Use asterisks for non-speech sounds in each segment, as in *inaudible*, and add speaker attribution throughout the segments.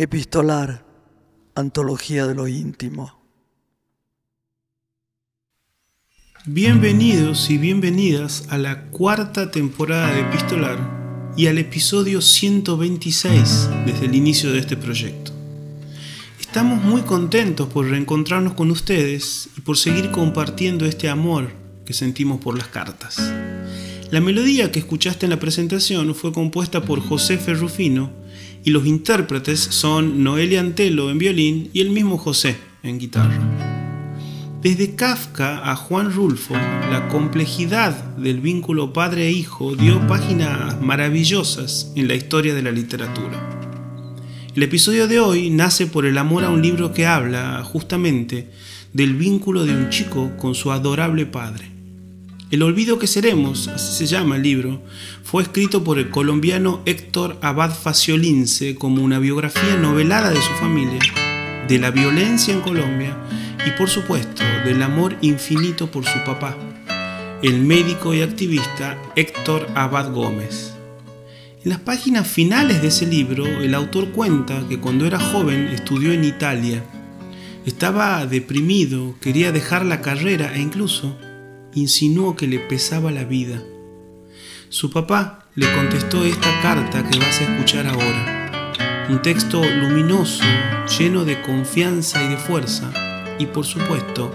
Speaker 1: Epistolar, Antología de lo íntimo.
Speaker 2: Bienvenidos y bienvenidas a la cuarta temporada de Epistolar y al episodio 126 desde el inicio de este proyecto. Estamos muy contentos por reencontrarnos con ustedes y por seguir compartiendo este amor que sentimos por las cartas. La melodía que escuchaste en la presentación fue compuesta por José Ferrufino y los intérpretes son Noelia Antelo en violín y el mismo José en guitarra. Desde Kafka a Juan Rulfo, la complejidad del vínculo padre e hijo dio páginas maravillosas en la historia de la literatura. El episodio de hoy nace por el amor a un libro que habla justamente del vínculo de un chico con su adorable padre. El olvido que seremos, así se llama el libro, fue escrito por el colombiano Héctor Abad Faciolince como una biografía novelada de su familia, de la violencia en Colombia y por supuesto del amor infinito por su papá, el médico y activista Héctor Abad Gómez. En las páginas finales de ese libro, el autor cuenta que cuando era joven estudió en Italia. Estaba deprimido, quería dejar la carrera e incluso insinuó que le pesaba la vida. Su papá le contestó esta carta que vas a escuchar ahora. Un texto luminoso, lleno de confianza y de fuerza, y por supuesto,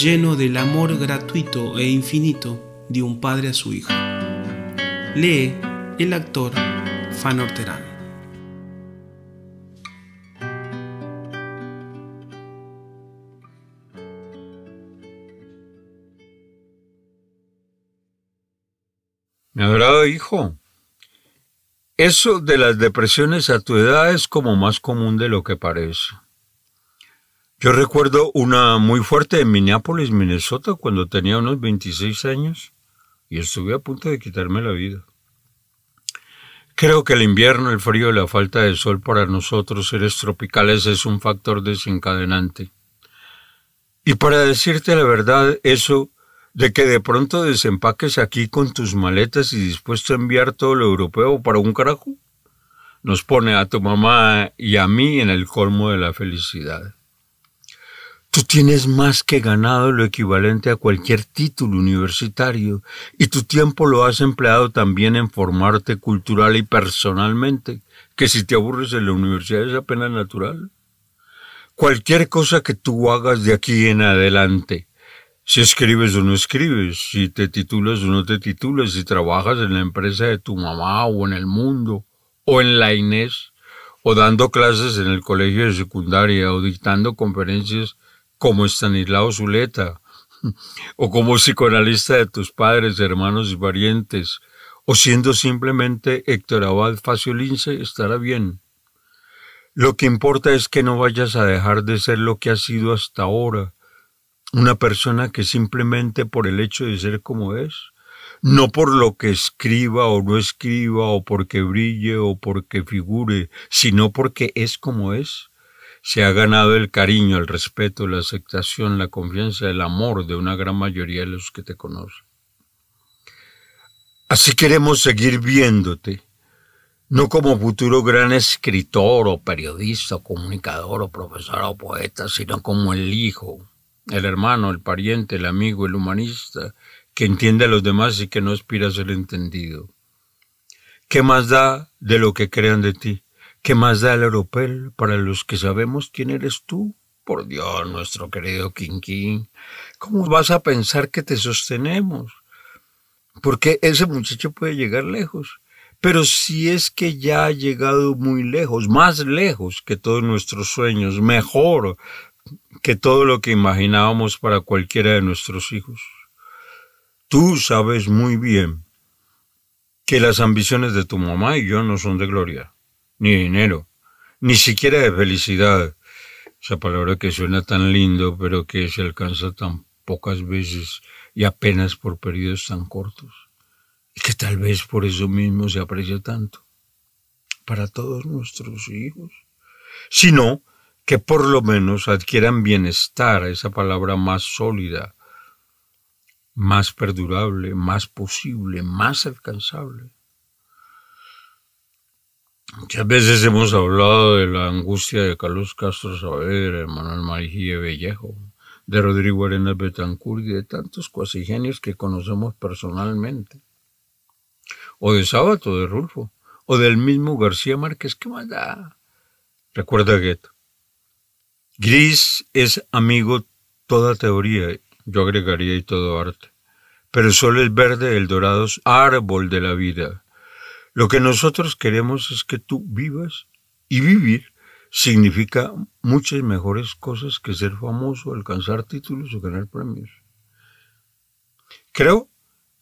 Speaker 2: lleno del amor gratuito e infinito de un padre a su hijo. Lee el actor Fan Orterán.
Speaker 3: Adorado hijo, eso de las depresiones a tu edad es como más común de lo que parece. Yo recuerdo una muy fuerte en Minneapolis, Minnesota, cuando tenía unos 26 años y estuve a punto de quitarme la vida. Creo que el invierno, el frío y la falta de sol para nosotros seres tropicales es un factor desencadenante. Y para decirte la verdad, eso de que de pronto desempaques aquí con tus maletas y dispuesto a enviar todo lo europeo para un carajo, nos pone a tu mamá y a mí en el colmo de la felicidad. Tú tienes más que ganado lo equivalente a cualquier título universitario y tu tiempo lo has empleado también en formarte cultural y personalmente, que si te aburres en la universidad es apenas natural. Cualquier cosa que tú hagas de aquí en adelante, si escribes o no escribes, si te titulas o no te titulas, si trabajas en la empresa de tu mamá o en el mundo, o en la Inés, o dando clases en el colegio de secundaria, o dictando conferencias como Estanislao Zuleta, *laughs* o como psicoanalista de tus padres, hermanos y parientes, o siendo simplemente Héctor Abad Faciolince, estará bien. Lo que importa es que no vayas a dejar de ser lo que has sido hasta ahora, una persona que simplemente por el hecho de ser como es, no por lo que escriba o no escriba, o porque brille o porque figure, sino porque es como es, se ha ganado el cariño, el respeto, la aceptación, la confianza, el amor de una gran mayoría de los que te conocen. Así queremos seguir viéndote, no como futuro gran escritor o periodista o comunicador o profesor o poeta, sino como el hijo, el hermano, el pariente, el amigo, el humanista, que entiende a los demás y que no aspira a ser entendido. ¿Qué más da de lo que crean de ti? ¿Qué más da el europeo para los que sabemos quién eres tú? Por Dios, nuestro querido King ¿cómo vas a pensar que te sostenemos? Porque ese muchacho puede llegar lejos. Pero si es que ya ha llegado muy lejos, más lejos que todos nuestros sueños, mejor, que todo lo que imaginábamos para cualquiera de nuestros hijos. Tú sabes muy bien que las ambiciones de tu mamá y yo no son de gloria, ni dinero, ni siquiera de felicidad. Esa palabra que suena tan lindo, pero que se alcanza tan pocas veces y apenas por periodos tan cortos. Y que tal vez por eso mismo se aprecia tanto para todos nuestros hijos. Si no, que por lo menos adquieran bienestar, esa palabra más sólida, más perdurable, más posible, más alcanzable. Muchas veces hemos hablado de la angustia de Carlos Castro Saavedra, de Manuel Marigía Vellejo, de Rodrigo Arenas Betancourt y de tantos cuasigenios que conocemos personalmente. O de Sábato, de Rulfo, o del mismo García Márquez, ¿qué más da? Recuerda Goethe. Gris es amigo toda teoría, yo agregaría y todo arte. Pero solo el verde, el dorado es árbol de la vida. Lo que nosotros queremos es que tú vivas y vivir significa muchas mejores cosas que ser famoso, alcanzar títulos o ganar premios. Creo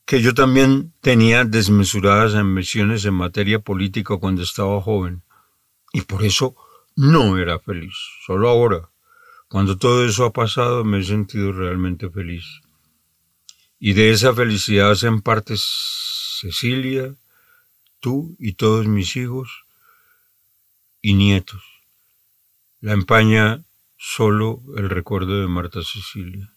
Speaker 3: que yo también tenía desmesuradas ambiciones en materia política cuando estaba joven y por eso no era feliz. Solo ahora, cuando todo eso ha pasado, me he sentido realmente feliz. Y de esa felicidad hacen parte Cecilia, tú y todos mis hijos y nietos. La empaña solo el recuerdo de Marta Cecilia.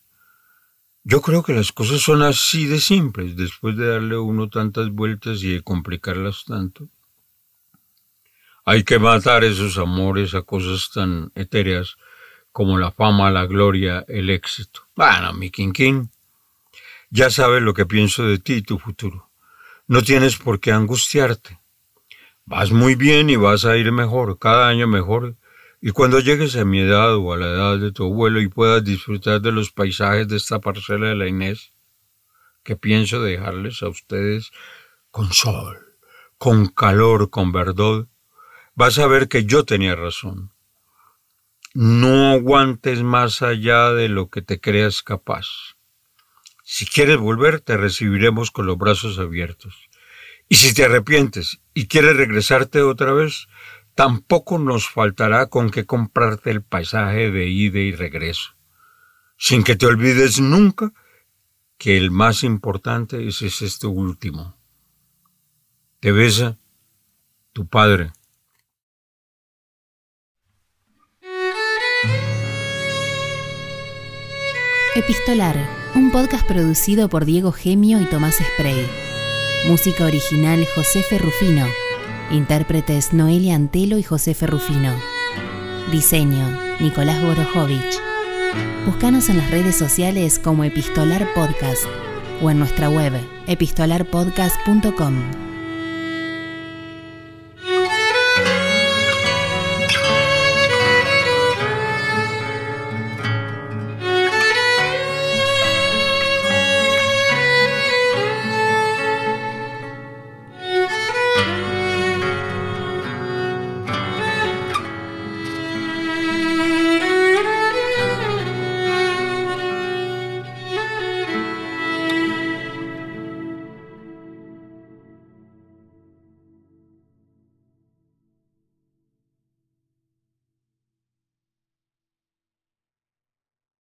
Speaker 3: Yo creo que las cosas son así de simples, después de darle uno tantas vueltas y de complicarlas tanto. Hay que matar esos amores a cosas tan etéreas como la fama, la gloria, el éxito. Bueno, mi quinquín, ya sabes lo que pienso de ti y tu futuro. No tienes por qué angustiarte. Vas muy bien y vas a ir mejor, cada año mejor. Y cuando llegues a mi edad o a la edad de tu abuelo y puedas disfrutar de los paisajes de esta parcela de la Inés, que pienso dejarles a ustedes con sol, con calor, con verdad, vas a ver que yo tenía razón. No aguantes más allá de lo que te creas capaz. Si quieres volver, te recibiremos con los brazos abiertos. Y si te arrepientes y quieres regresarte otra vez, tampoco nos faltará con qué comprarte el paisaje de ida y regreso. Sin que te olvides nunca que el más importante es este último. Te besa tu padre.
Speaker 4: Epistolar, un podcast producido por Diego Gemio y Tomás Spray. Música original José Ferrufino. Intérpretes Noelia Antelo y José Ferrufino. Diseño Nicolás Borojovich. Búscanos en las redes sociales como Epistolar Podcast o en nuestra web epistolarpodcast.com.